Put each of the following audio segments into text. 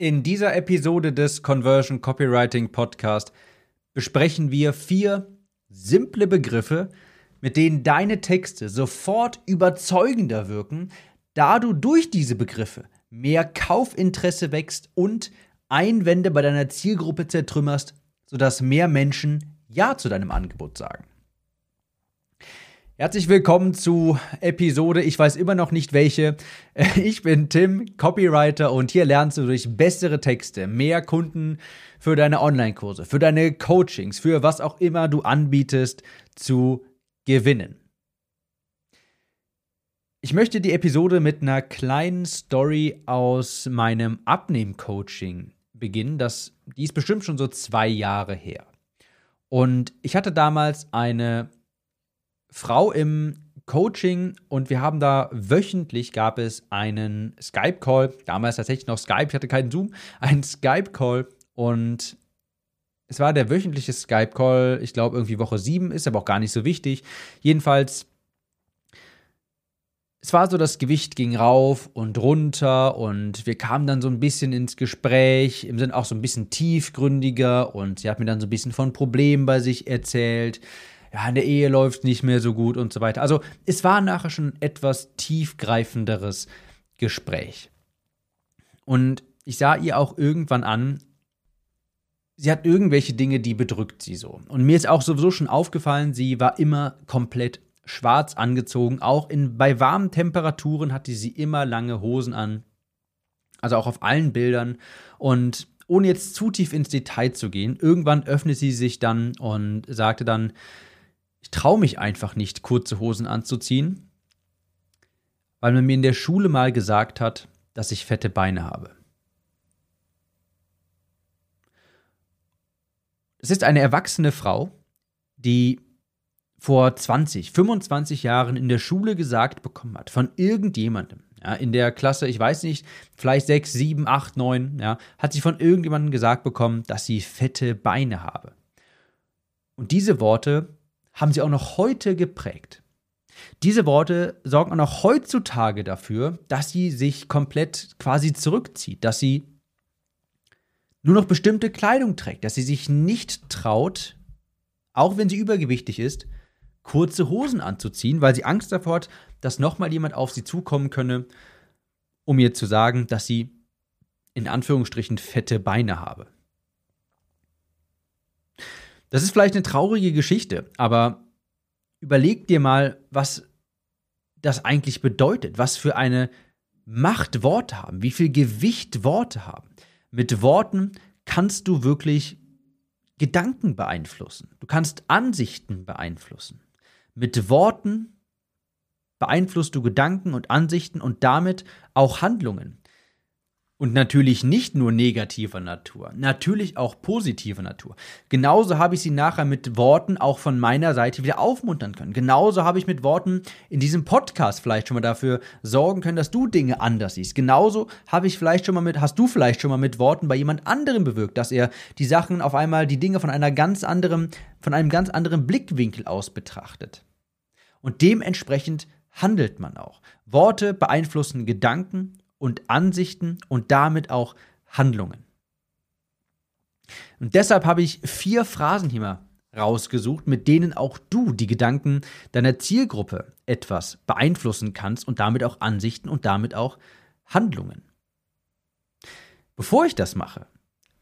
In dieser Episode des Conversion Copywriting Podcast besprechen wir vier simple Begriffe, mit denen deine Texte sofort überzeugender wirken, da du durch diese Begriffe mehr Kaufinteresse wächst und Einwände bei deiner Zielgruppe zertrümmerst, sodass mehr Menschen Ja zu deinem Angebot sagen. Herzlich willkommen zu Episode, ich weiß immer noch nicht welche. Ich bin Tim, Copywriter und hier lernst du durch bessere Texte mehr Kunden für deine Online-Kurse, für deine Coachings, für was auch immer du anbietest, zu gewinnen. Ich möchte die Episode mit einer kleinen Story aus meinem Abnehm-Coaching beginnen. Das, die ist bestimmt schon so zwei Jahre her. Und ich hatte damals eine Frau im Coaching und wir haben da wöchentlich gab es einen Skype-Call, damals tatsächlich noch Skype, ich hatte keinen Zoom, einen Skype-Call und es war der wöchentliche Skype-Call, ich glaube irgendwie Woche 7, ist aber auch gar nicht so wichtig. Jedenfalls, es war so, das Gewicht ging rauf und runter und wir kamen dann so ein bisschen ins Gespräch, im Sinne auch so ein bisschen tiefgründiger und sie hat mir dann so ein bisschen von Problemen bei sich erzählt ja, in der Ehe läuft nicht mehr so gut und so weiter. Also es war nachher schon etwas tiefgreifenderes Gespräch. Und ich sah ihr auch irgendwann an, sie hat irgendwelche Dinge, die bedrückt sie so. Und mir ist auch sowieso schon aufgefallen, sie war immer komplett schwarz angezogen. Auch in, bei warmen Temperaturen hatte sie immer lange Hosen an. Also auch auf allen Bildern. Und ohne jetzt zu tief ins Detail zu gehen, irgendwann öffnete sie sich dann und sagte dann, ich traue mich einfach nicht, kurze Hosen anzuziehen, weil man mir in der Schule mal gesagt hat, dass ich fette Beine habe. Es ist eine erwachsene Frau, die vor 20, 25 Jahren in der Schule gesagt bekommen hat, von irgendjemandem, ja, in der Klasse, ich weiß nicht, vielleicht 6, 7, 8, 9, ja, hat sie von irgendjemandem gesagt bekommen, dass sie fette Beine habe. Und diese Worte haben sie auch noch heute geprägt. Diese Worte sorgen auch noch heutzutage dafür, dass sie sich komplett quasi zurückzieht, dass sie nur noch bestimmte Kleidung trägt, dass sie sich nicht traut, auch wenn sie übergewichtig ist, kurze Hosen anzuziehen, weil sie Angst davor hat, dass nochmal jemand auf sie zukommen könne, um ihr zu sagen, dass sie in Anführungsstrichen fette Beine habe. Das ist vielleicht eine traurige Geschichte, aber überleg dir mal, was das eigentlich bedeutet, was für eine Macht Worte haben, wie viel Gewicht Worte haben. Mit Worten kannst du wirklich Gedanken beeinflussen. Du kannst Ansichten beeinflussen. Mit Worten beeinflusst du Gedanken und Ansichten und damit auch Handlungen. Und natürlich nicht nur negativer Natur, natürlich auch positiver Natur. Genauso habe ich sie nachher mit Worten auch von meiner Seite wieder aufmuntern können. Genauso habe ich mit Worten in diesem Podcast vielleicht schon mal dafür sorgen können, dass du Dinge anders siehst. Genauso habe ich vielleicht schon mal mit, hast du vielleicht schon mal mit Worten bei jemand anderem bewirkt, dass er die Sachen auf einmal, die Dinge von einer ganz anderen, von einem ganz anderen Blickwinkel aus betrachtet. Und dementsprechend handelt man auch. Worte beeinflussen Gedanken und Ansichten und damit auch Handlungen. Und deshalb habe ich vier Phrasen hier mal rausgesucht, mit denen auch du die Gedanken deiner Zielgruppe etwas beeinflussen kannst und damit auch Ansichten und damit auch Handlungen. Bevor ich das mache,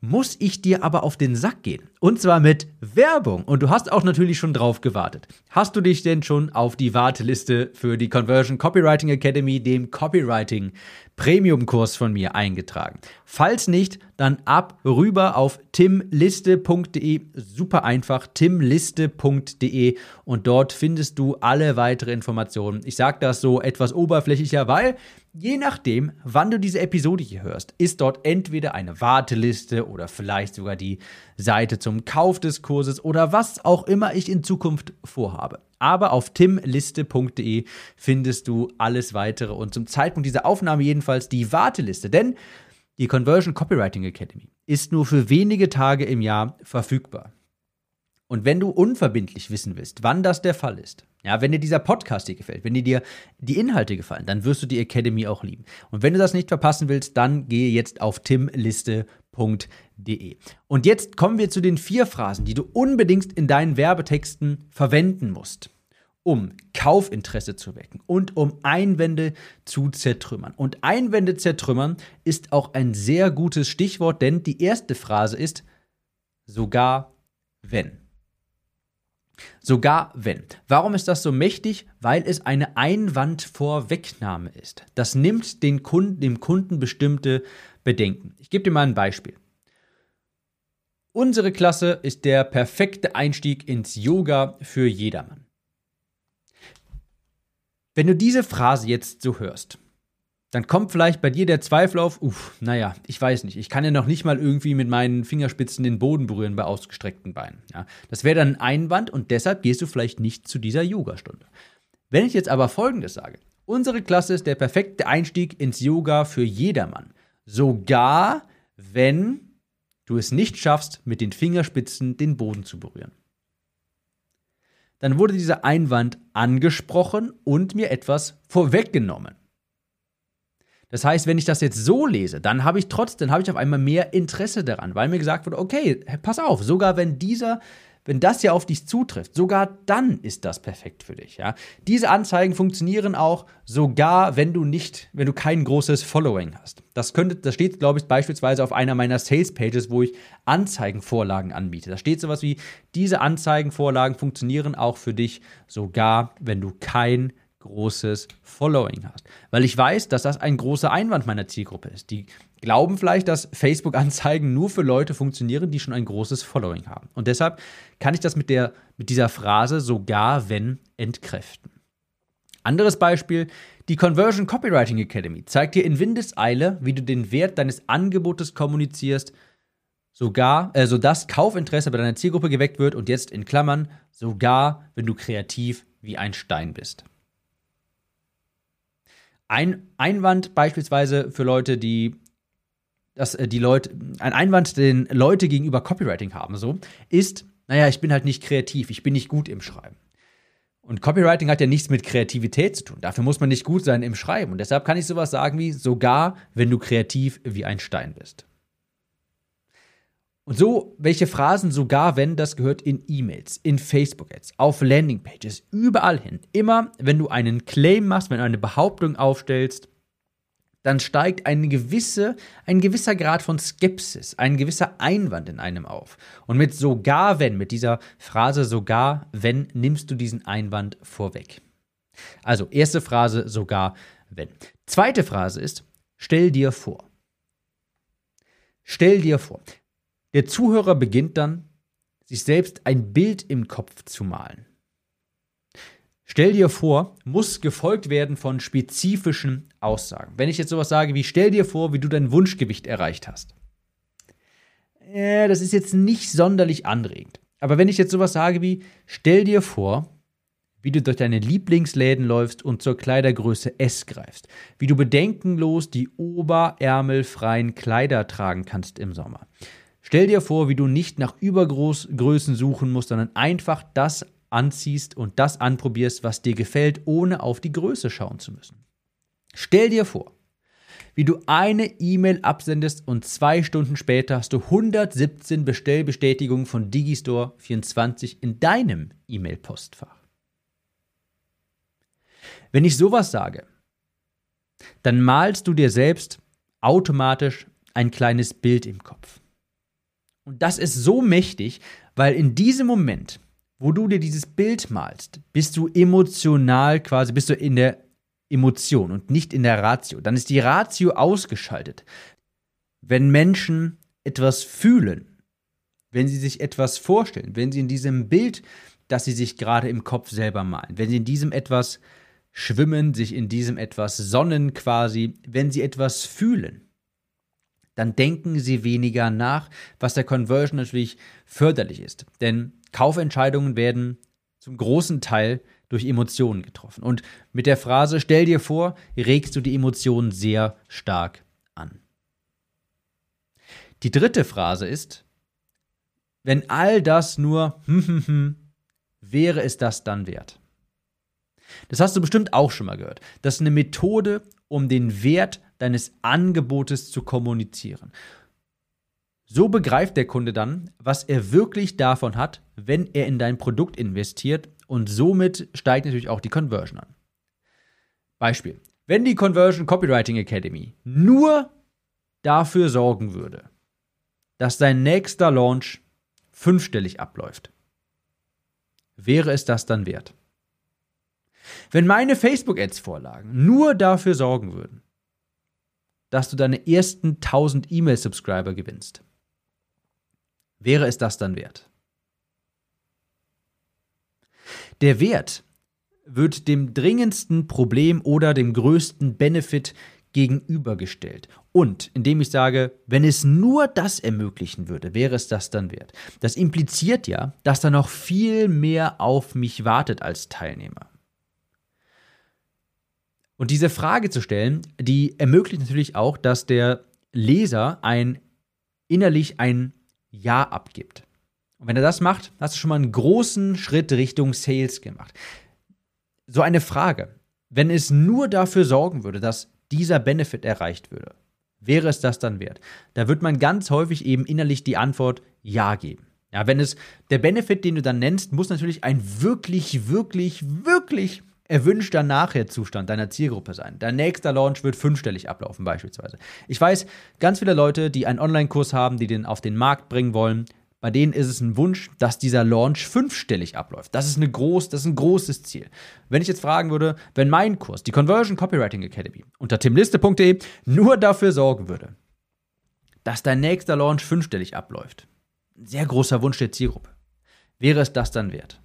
muss ich dir aber auf den Sack gehen. Und zwar mit Werbung. Und du hast auch natürlich schon drauf gewartet. Hast du dich denn schon auf die Warteliste für die Conversion Copywriting Academy, dem Copywriting Premium-Kurs von mir eingetragen? Falls nicht, dann ab rüber auf timliste.de. Super einfach, timliste.de. Und dort findest du alle weitere Informationen. Ich sage das so etwas oberflächlicher, weil Je nachdem, wann du diese Episode hier hörst, ist dort entweder eine Warteliste oder vielleicht sogar die Seite zum Kauf des Kurses oder was auch immer ich in Zukunft vorhabe. Aber auf timliste.de findest du alles weitere und zum Zeitpunkt dieser Aufnahme jedenfalls die Warteliste, denn die Conversion Copywriting Academy ist nur für wenige Tage im Jahr verfügbar. Und wenn du unverbindlich wissen willst, wann das der Fall ist, ja, wenn dir dieser Podcast hier gefällt, wenn dir die Inhalte gefallen, dann wirst du die Academy auch lieben. Und wenn du das nicht verpassen willst, dann gehe jetzt auf timliste.de. Und jetzt kommen wir zu den vier Phrasen, die du unbedingt in deinen Werbetexten verwenden musst, um Kaufinteresse zu wecken und um Einwände zu zertrümmern. Und Einwände zertrümmern ist auch ein sehr gutes Stichwort, denn die erste Phrase ist sogar wenn. Sogar wenn. Warum ist das so mächtig? Weil es eine Einwandvorwegnahme ist. Das nimmt den Kunden, dem Kunden bestimmte Bedenken. Ich gebe dir mal ein Beispiel. Unsere Klasse ist der perfekte Einstieg ins Yoga für jedermann. Wenn du diese Phrase jetzt so hörst, dann kommt vielleicht bei dir der Zweifel auf, uff, naja, ich weiß nicht, ich kann ja noch nicht mal irgendwie mit meinen Fingerspitzen den Boden berühren bei ausgestreckten Beinen. Ja, das wäre dann ein Einwand und deshalb gehst du vielleicht nicht zu dieser Yogastunde. Wenn ich jetzt aber Folgendes sage, unsere Klasse ist der perfekte Einstieg ins Yoga für jedermann. Sogar wenn du es nicht schaffst, mit den Fingerspitzen den Boden zu berühren. Dann wurde dieser Einwand angesprochen und mir etwas vorweggenommen. Das heißt, wenn ich das jetzt so lese, dann habe ich trotzdem, habe ich auf einmal mehr Interesse daran, weil mir gesagt wurde, okay, pass auf, sogar wenn dieser, wenn das ja auf dich zutrifft, sogar dann ist das perfekt für dich, ja. Diese Anzeigen funktionieren auch sogar, wenn du nicht, wenn du kein großes Following hast. Das könnte, das steht, glaube ich, beispielsweise auf einer meiner Sales Pages, wo ich Anzeigenvorlagen anbiete. Da steht sowas wie, diese Anzeigenvorlagen funktionieren auch für dich, sogar wenn du kein großes Following hast. Weil ich weiß, dass das ein großer Einwand meiner Zielgruppe ist. Die glauben vielleicht, dass Facebook-Anzeigen nur für Leute funktionieren, die schon ein großes Following haben. Und deshalb kann ich das mit, der, mit dieser Phrase sogar wenn entkräften. Anderes Beispiel, die Conversion Copywriting Academy zeigt dir in Windeseile, wie du den Wert deines Angebotes kommunizierst, sogar, äh, sodass Kaufinteresse bei deiner Zielgruppe geweckt wird und jetzt in Klammern, sogar wenn du kreativ wie ein Stein bist. Ein Einwand beispielsweise für Leute, die dass äh, die Leute, ein Einwand, den Leute gegenüber Copywriting haben, so, ist, naja, ich bin halt nicht kreativ, ich bin nicht gut im Schreiben. Und Copywriting hat ja nichts mit Kreativität zu tun. Dafür muss man nicht gut sein im Schreiben. Und deshalb kann ich sowas sagen wie, sogar wenn du kreativ wie ein Stein bist. Und so, welche Phrasen sogar, wenn das gehört in E-Mails, in Facebook-Ads, auf Landingpages, überall hin. Immer, wenn du einen Claim machst, wenn du eine Behauptung aufstellst, dann steigt eine gewisse, ein gewisser Grad von Skepsis, ein gewisser Einwand in einem auf. Und mit sogar wenn, mit dieser Phrase sogar wenn, nimmst du diesen Einwand vorweg. Also, erste Phrase sogar wenn. Zweite Phrase ist, stell dir vor. Stell dir vor. Der Zuhörer beginnt dann, sich selbst ein Bild im Kopf zu malen. Stell dir vor, muss gefolgt werden von spezifischen Aussagen. Wenn ich jetzt sowas sage wie, stell dir vor, wie du dein Wunschgewicht erreicht hast. Äh, das ist jetzt nicht sonderlich anregend. Aber wenn ich jetzt sowas sage wie, stell dir vor, wie du durch deine Lieblingsläden läufst und zur Kleidergröße S greifst, wie du bedenkenlos die oberärmelfreien Kleider tragen kannst im Sommer, Stell dir vor, wie du nicht nach Übergrößen suchen musst, sondern einfach das anziehst und das anprobierst, was dir gefällt, ohne auf die Größe schauen zu müssen. Stell dir vor, wie du eine E-Mail absendest und zwei Stunden später hast du 117 Bestellbestätigungen von Digistore 24 in deinem E-Mail-Postfach. Wenn ich sowas sage, dann malst du dir selbst automatisch ein kleines Bild im Kopf. Und das ist so mächtig, weil in diesem Moment, wo du dir dieses Bild malst, bist du emotional quasi, bist du in der Emotion und nicht in der Ratio. Dann ist die Ratio ausgeschaltet. Wenn Menschen etwas fühlen, wenn sie sich etwas vorstellen, wenn sie in diesem Bild, das sie sich gerade im Kopf selber malen, wenn sie in diesem etwas schwimmen, sich in diesem etwas sonnen quasi, wenn sie etwas fühlen, dann denken sie weniger nach, was der Conversion natürlich förderlich ist. Denn Kaufentscheidungen werden zum großen Teil durch Emotionen getroffen. Und mit der Phrase stell dir vor, regst du die Emotionen sehr stark an. Die dritte Phrase ist, wenn all das nur hm, hm, hm, wäre es das dann wert? Das hast du bestimmt auch schon mal gehört. Das ist eine Methode, um den Wert deines Angebotes zu kommunizieren. So begreift der Kunde dann, was er wirklich davon hat, wenn er in dein Produkt investiert und somit steigt natürlich auch die Conversion an. Beispiel. Wenn die Conversion Copywriting Academy nur dafür sorgen würde, dass dein nächster Launch fünfstellig abläuft, wäre es das dann wert? Wenn meine Facebook-Ads-Vorlagen nur dafür sorgen würden, dass du deine ersten 1000 E-Mail-Subscriber gewinnst, wäre es das dann wert? Der Wert wird dem dringendsten Problem oder dem größten Benefit gegenübergestellt. Und indem ich sage, wenn es nur das ermöglichen würde, wäre es das dann wert. Das impliziert ja, dass da noch viel mehr auf mich wartet als Teilnehmer. Und diese Frage zu stellen, die ermöglicht natürlich auch, dass der Leser ein innerlich ein Ja abgibt. Und wenn er das macht, hast du schon mal einen großen Schritt Richtung Sales gemacht. So eine Frage, wenn es nur dafür sorgen würde, dass dieser Benefit erreicht würde, wäre es das dann wert? Da wird man ganz häufig eben innerlich die Antwort Ja geben. Ja, wenn es der Benefit, den du dann nennst, muss natürlich ein wirklich, wirklich, wirklich erwünschter Nachherzustand deiner Zielgruppe sein. Dein nächster Launch wird fünfstellig ablaufen beispielsweise. Ich weiß, ganz viele Leute, die einen Online-Kurs haben, die den auf den Markt bringen wollen, bei denen ist es ein Wunsch, dass dieser Launch fünfstellig abläuft. Das ist, eine groß, das ist ein großes Ziel. Wenn ich jetzt fragen würde, wenn mein Kurs, die Conversion Copywriting Academy, unter timliste.de nur dafür sorgen würde, dass dein nächster Launch fünfstellig abläuft, sehr großer Wunsch der Zielgruppe, wäre es das dann wert?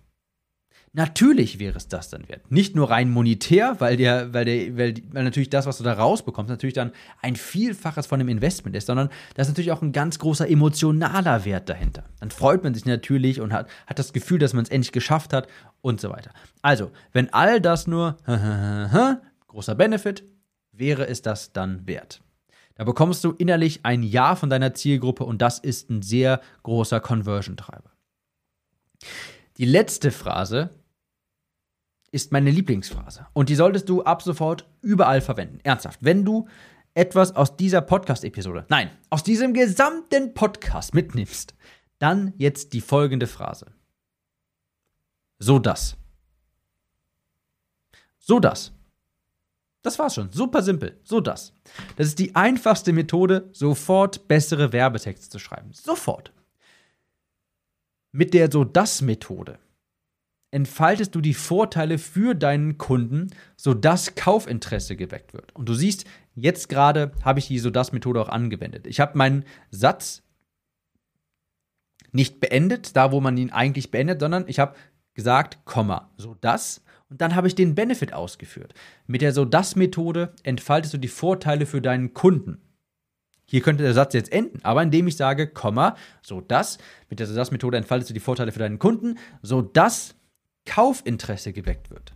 Natürlich wäre es das dann wert. Nicht nur rein monetär, weil, der, weil, der, weil, weil natürlich das, was du da rausbekommst, natürlich dann ein Vielfaches von dem Investment ist, sondern da ist natürlich auch ein ganz großer emotionaler Wert dahinter. Dann freut man sich natürlich und hat, hat das Gefühl, dass man es endlich geschafft hat und so weiter. Also, wenn all das nur großer Benefit, wäre es das dann wert. Da bekommst du innerlich ein Ja von deiner Zielgruppe und das ist ein sehr großer Conversion-Treiber. Die letzte Phrase ist meine Lieblingsphrase. Und die solltest du ab sofort überall verwenden. Ernsthaft. Wenn du etwas aus dieser Podcast-Episode, nein, aus diesem gesamten Podcast mitnimmst, dann jetzt die folgende Phrase. So das. So das. Das war's schon. Super simpel. So das. Das ist die einfachste Methode, sofort bessere Werbetexte zu schreiben. Sofort. Mit der So das Methode entfaltest du die Vorteile für deinen Kunden, sodass Kaufinteresse geweckt wird. Und du siehst, jetzt gerade habe ich die so das Methode auch angewendet. Ich habe meinen Satz nicht beendet, da wo man ihn eigentlich beendet, sondern ich habe gesagt, Komma, so das und dann habe ich den Benefit ausgeführt. Mit der so das Methode entfaltest du die Vorteile für deinen Kunden. Hier könnte der Satz jetzt enden, aber indem ich sage, Komma, so das, mit der so Methode entfaltest du die Vorteile für deinen Kunden, so das Kaufinteresse geweckt wird.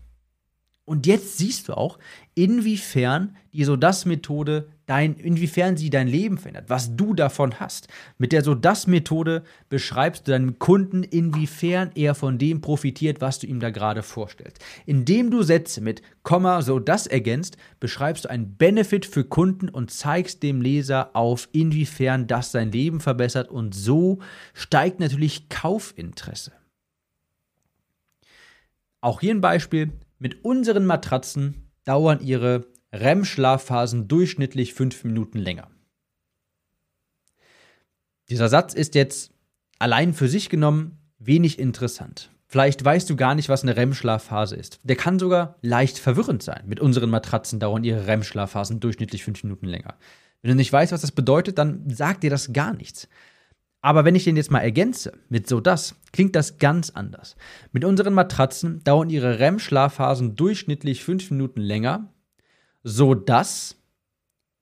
Und jetzt siehst du auch, inwiefern die so das Methode dein, inwiefern sie dein Leben verändert, was du davon hast. Mit der so das Methode beschreibst du deinem Kunden, inwiefern er von dem profitiert, was du ihm da gerade vorstellst. Indem du Sätze mit Komma so das ergänzt, beschreibst du einen Benefit für Kunden und zeigst dem Leser auf, inwiefern das sein Leben verbessert und so steigt natürlich Kaufinteresse. Auch hier ein Beispiel. Mit unseren Matratzen dauern ihre REM-Schlafphasen durchschnittlich fünf Minuten länger. Dieser Satz ist jetzt allein für sich genommen wenig interessant. Vielleicht weißt du gar nicht, was eine REM-Schlafphase ist. Der kann sogar leicht verwirrend sein. Mit unseren Matratzen dauern ihre REM-Schlafphasen durchschnittlich fünf Minuten länger. Wenn du nicht weißt, was das bedeutet, dann sagt dir das gar nichts. Aber wenn ich den jetzt mal ergänze mit so das, klingt das ganz anders. Mit unseren Matratzen dauern ihre REM-Schlafphasen durchschnittlich fünf Minuten länger, so dass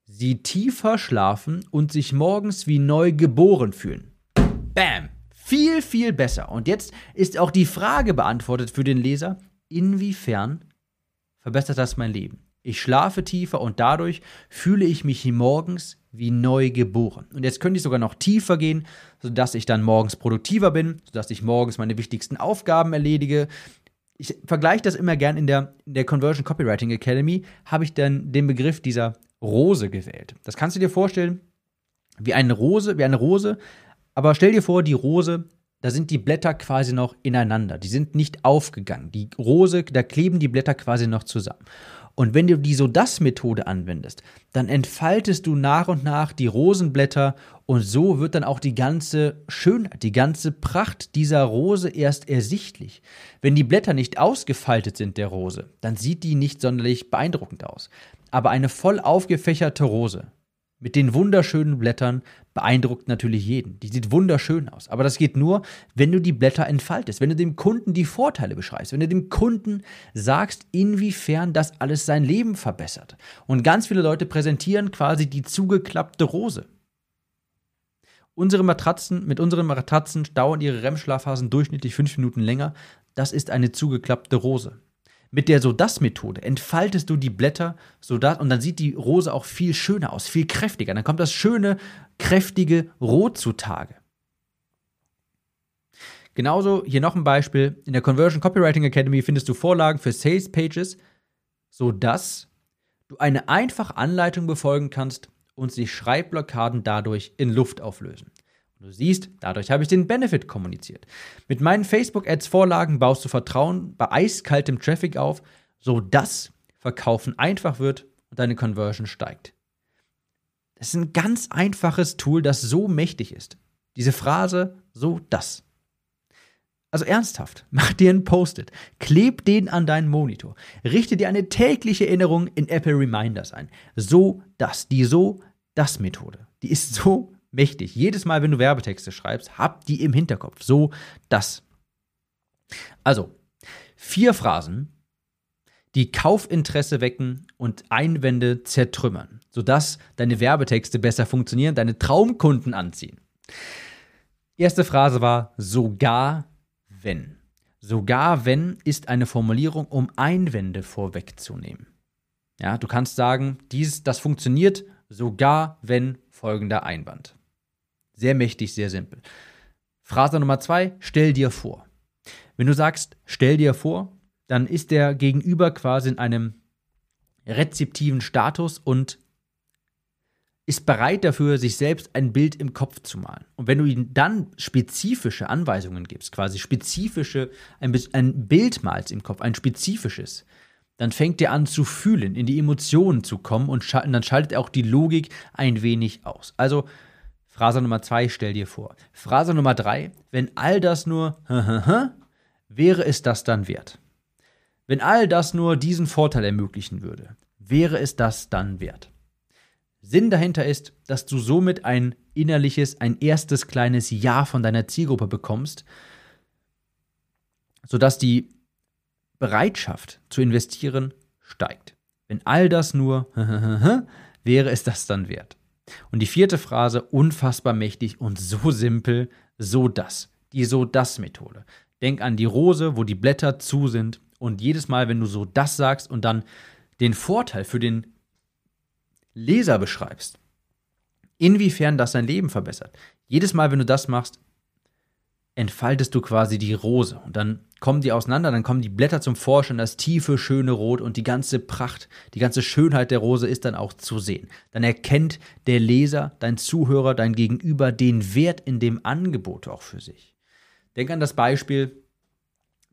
sie tiefer schlafen und sich morgens wie neu geboren fühlen. Bam! Viel, viel besser. Und jetzt ist auch die Frage beantwortet für den Leser, inwiefern verbessert das mein Leben? Ich schlafe tiefer und dadurch fühle ich mich morgens wie neu geboren. Und jetzt könnte ich sogar noch tiefer gehen, sodass ich dann morgens produktiver bin, sodass ich morgens meine wichtigsten Aufgaben erledige. Ich vergleiche das immer gern in der, in der Conversion Copywriting Academy, habe ich dann den Begriff dieser Rose gewählt. Das kannst du dir vorstellen, wie eine Rose, wie eine Rose, aber stell dir vor, die Rose, da sind die Blätter quasi noch ineinander. Die sind nicht aufgegangen. Die Rose, da kleben die Blätter quasi noch zusammen. Und wenn du die So-Das-Methode anwendest, dann entfaltest du nach und nach die Rosenblätter und so wird dann auch die ganze Schönheit, die ganze Pracht dieser Rose erst ersichtlich. Wenn die Blätter nicht ausgefaltet sind der Rose, dann sieht die nicht sonderlich beeindruckend aus. Aber eine voll aufgefächerte Rose, mit den wunderschönen Blättern beeindruckt natürlich jeden. Die sieht wunderschön aus. Aber das geht nur, wenn du die Blätter entfaltest, wenn du dem Kunden die Vorteile beschreibst, wenn du dem Kunden sagst, inwiefern das alles sein Leben verbessert. Und ganz viele Leute präsentieren quasi die zugeklappte Rose. Unsere Matratzen, mit unseren Matratzen dauern ihre REM-Schlafphasen durchschnittlich fünf Minuten länger. Das ist eine zugeklappte Rose. Mit der So-Das-Methode entfaltest du die Blätter so das, und dann sieht die Rose auch viel schöner aus, viel kräftiger. Dann kommt das schöne, kräftige Rot zutage. Genauso hier noch ein Beispiel. In der Conversion Copywriting Academy findest du Vorlagen für Sales Pages, sodass du eine einfache Anleitung befolgen kannst und sich Schreibblockaden dadurch in Luft auflösen. Du siehst, dadurch habe ich den Benefit kommuniziert. Mit meinen Facebook-Ads-Vorlagen baust du Vertrauen bei eiskaltem Traffic auf, sodass Verkaufen einfach wird und deine Conversion steigt. Das ist ein ganz einfaches Tool, das so mächtig ist. Diese Phrase, so das. Also ernsthaft, mach dir ein Post-it, kleb den an deinen Monitor, richte dir eine tägliche Erinnerung in Apple Reminders ein. So das, die so das Methode. Die ist so mächtig. Jedes Mal, wenn du Werbetexte schreibst, hab die im Hinterkopf. So das. Also, vier Phrasen, die Kaufinteresse wecken und Einwände zertrümmern, sodass deine Werbetexte besser funktionieren, deine Traumkunden anziehen. Erste Phrase war sogar wenn. Sogar wenn ist eine Formulierung, um Einwände vorwegzunehmen. Ja, du kannst sagen, dies, das funktioniert sogar wenn folgender Einwand. Sehr mächtig, sehr simpel. Phrase Nummer zwei, stell dir vor. Wenn du sagst, stell dir vor, dann ist der Gegenüber quasi in einem rezeptiven Status und ist bereit dafür, sich selbst ein Bild im Kopf zu malen. Und wenn du ihm dann spezifische Anweisungen gibst, quasi spezifische, ein, ein Bild malst im Kopf, ein spezifisches, dann fängt er an zu fühlen, in die Emotionen zu kommen und, und dann schaltet er auch die Logik ein wenig aus. Also Phrase Nummer zwei, stell dir vor. Phrase Nummer drei, wenn all das nur wäre es das dann wert. Wenn all das nur diesen Vorteil ermöglichen würde, wäre es das dann wert. Sinn dahinter ist, dass du somit ein innerliches, ein erstes kleines Ja von deiner Zielgruppe bekommst, sodass die Bereitschaft zu investieren steigt. Wenn all das nur wäre es das dann wert. Und die vierte Phrase, unfassbar mächtig und so simpel, so das. Die so das Methode. Denk an die Rose, wo die Blätter zu sind. Und jedes Mal, wenn du so das sagst und dann den Vorteil für den Leser beschreibst, inwiefern das sein Leben verbessert. Jedes Mal, wenn du das machst, entfaltest du quasi die Rose. Und dann kommen die auseinander, dann kommen die Blätter zum Vorschein, das tiefe, schöne Rot und die ganze Pracht, die ganze Schönheit der Rose ist dann auch zu sehen. Dann erkennt der Leser, dein Zuhörer, dein Gegenüber den Wert in dem Angebot auch für sich. Denk an das Beispiel,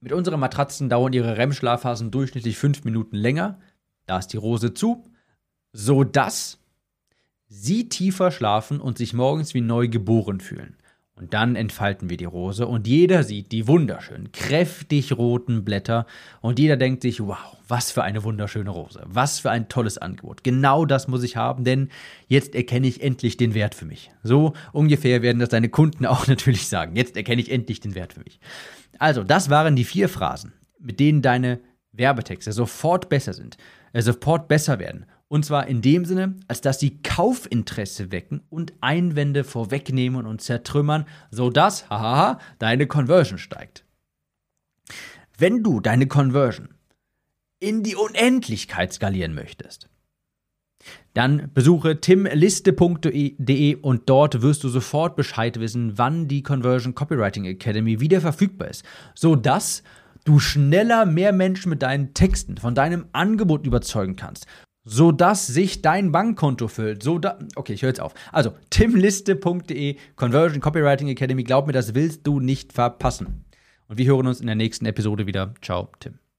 mit unseren Matratzen dauern ihre REM-Schlafphasen durchschnittlich fünf Minuten länger. Da ist die Rose zu, so dass sie tiefer schlafen und sich morgens wie neu geboren fühlen. Und dann entfalten wir die Rose und jeder sieht die wunderschönen, kräftig roten Blätter und jeder denkt sich, wow, was für eine wunderschöne Rose, was für ein tolles Angebot. Genau das muss ich haben, denn jetzt erkenne ich endlich den Wert für mich. So ungefähr werden das deine Kunden auch natürlich sagen. Jetzt erkenne ich endlich den Wert für mich. Also, das waren die vier Phrasen, mit denen deine Werbetexte sofort besser sind, äh, sofort besser werden und zwar in dem Sinne, als dass sie Kaufinteresse wecken und Einwände vorwegnehmen und zertrümmern, sodass, hahaha, deine Conversion steigt. Wenn du deine Conversion in die Unendlichkeit skalieren möchtest, dann besuche timliste.de und dort wirst du sofort Bescheid wissen, wann die Conversion Copywriting Academy wieder verfügbar ist, sodass du schneller mehr Menschen mit deinen Texten von deinem Angebot überzeugen kannst, sodass sich dein Bankkonto füllt. So da okay, ich höre jetzt auf. Also timliste.de Conversion Copywriting Academy, glaub mir, das willst du nicht verpassen. Und wir hören uns in der nächsten Episode wieder. Ciao, Tim.